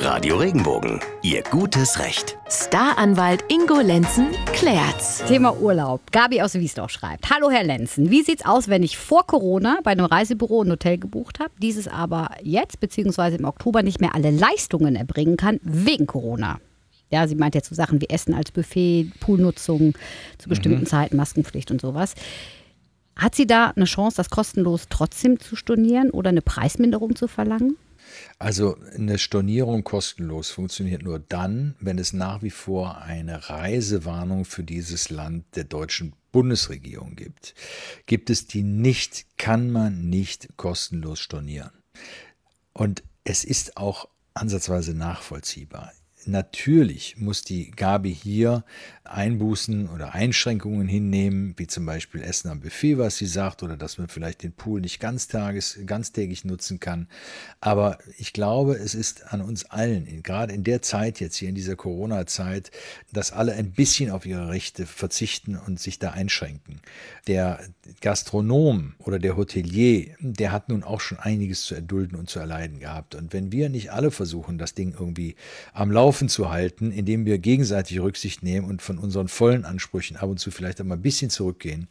Radio Regenbogen, Ihr gutes Recht. Staranwalt Ingo Lenzen klärt's. Thema Urlaub. Gabi aus Wiesdorf schreibt: Hallo Herr Lenzen, wie sieht's aus, wenn ich vor Corona bei einem Reisebüro ein Hotel gebucht habe, dieses aber jetzt bzw. im Oktober nicht mehr alle Leistungen erbringen kann wegen Corona? Ja, sie meint jetzt so Sachen wie Essen als Buffet, Poolnutzung zu bestimmten Zeiten, Maskenpflicht und sowas. Hat sie da eine Chance, das kostenlos trotzdem zu stornieren oder eine Preisminderung zu verlangen? Also eine Stornierung kostenlos funktioniert nur dann, wenn es nach wie vor eine Reisewarnung für dieses Land der deutschen Bundesregierung gibt. Gibt es die nicht, kann man nicht kostenlos stornieren. Und es ist auch ansatzweise nachvollziehbar. Natürlich muss die Gabi hier Einbußen oder Einschränkungen hinnehmen, wie zum Beispiel Essen am Buffet, was sie sagt, oder dass man vielleicht den Pool nicht ganztages, ganztägig nutzen kann. Aber ich glaube, es ist an uns allen, gerade in der Zeit jetzt hier in dieser Corona-Zeit, dass alle ein bisschen auf ihre Rechte verzichten und sich da einschränken. Der Gastronom oder der Hotelier, der hat nun auch schon einiges zu erdulden und zu erleiden gehabt. Und wenn wir nicht alle versuchen, das Ding irgendwie am Laufen zu halten, indem wir gegenseitig Rücksicht nehmen und von unseren vollen Ansprüchen ab und zu vielleicht einmal ein bisschen zurückgehen,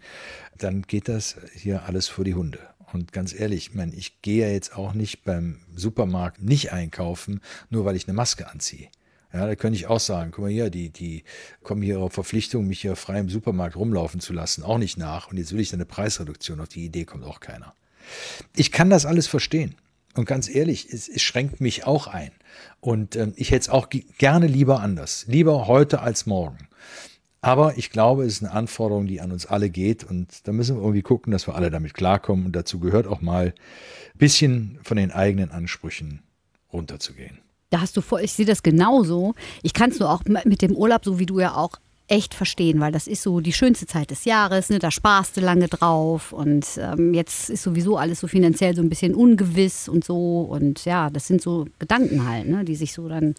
dann geht das hier alles vor die Hunde. Und ganz ehrlich, ich, meine, ich gehe ja jetzt auch nicht beim Supermarkt nicht einkaufen, nur weil ich eine Maske anziehe. Ja, da könnte ich auch sagen, guck mal hier, die, die kommen hier auf Verpflichtung, mich hier frei im Supermarkt rumlaufen zu lassen, auch nicht nach. Und jetzt will ich eine Preisreduktion. Auf die Idee kommt auch keiner. Ich kann das alles verstehen. Und ganz ehrlich, es, es schränkt mich auch ein. Und ähm, ich hätte es auch gerne lieber anders. Lieber heute als morgen. Aber ich glaube, es ist eine Anforderung, die an uns alle geht. Und da müssen wir irgendwie gucken, dass wir alle damit klarkommen. Und dazu gehört auch mal ein bisschen von den eigenen Ansprüchen runterzugehen. Da hast du vor, ich sehe das genauso. Ich kann es nur auch mit dem Urlaub, so wie du ja auch, echt verstehen, weil das ist so die schönste Zeit des Jahres, ne? da sparst du lange drauf und ähm, jetzt ist sowieso alles so finanziell so ein bisschen ungewiss und so und ja, das sind so Gedanken halt, ne? die sich so dann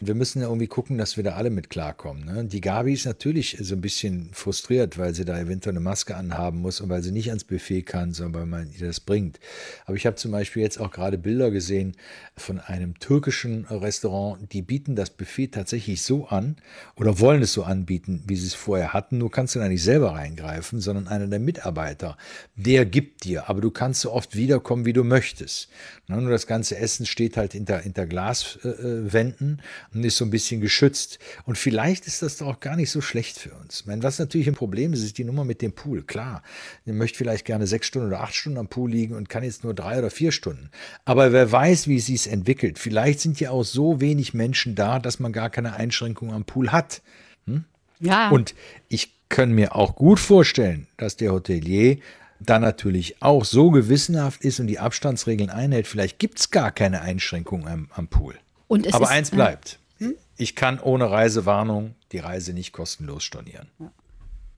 wir müssen ja irgendwie gucken, dass wir da alle mit klarkommen. Ne? Die Gabi ist natürlich so ein bisschen frustriert, weil sie da eventuell eine Maske anhaben muss und weil sie nicht ans Buffet kann, sondern weil man ihr das bringt. Aber ich habe zum Beispiel jetzt auch gerade Bilder gesehen von einem türkischen Restaurant, die bieten das Buffet tatsächlich so an oder wollen es so anbieten, wie sie es vorher hatten. Nur kannst du da nicht selber reingreifen, sondern einer der Mitarbeiter, der gibt dir, aber du kannst so oft wiederkommen, wie du möchtest. Ne? Nur das ganze Essen steht halt hinter, hinter Glaswänden. Äh, und ist so ein bisschen geschützt. Und vielleicht ist das doch auch gar nicht so schlecht für uns. Ich meine, was natürlich ein Problem ist, ist die Nummer mit dem Pool. Klar, ihr möchte vielleicht gerne sechs Stunden oder acht Stunden am Pool liegen und kann jetzt nur drei oder vier Stunden. Aber wer weiß, wie es sich entwickelt. Vielleicht sind ja auch so wenig Menschen da, dass man gar keine Einschränkungen am Pool hat. Hm? Ja. Und ich kann mir auch gut vorstellen, dass der Hotelier dann natürlich auch so gewissenhaft ist und die Abstandsregeln einhält. Vielleicht gibt es gar keine Einschränkungen am, am Pool. Aber ist, eins bleibt. Hm? Ich kann ohne Reisewarnung die Reise nicht kostenlos stornieren. Ja.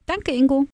Danke, Ingo.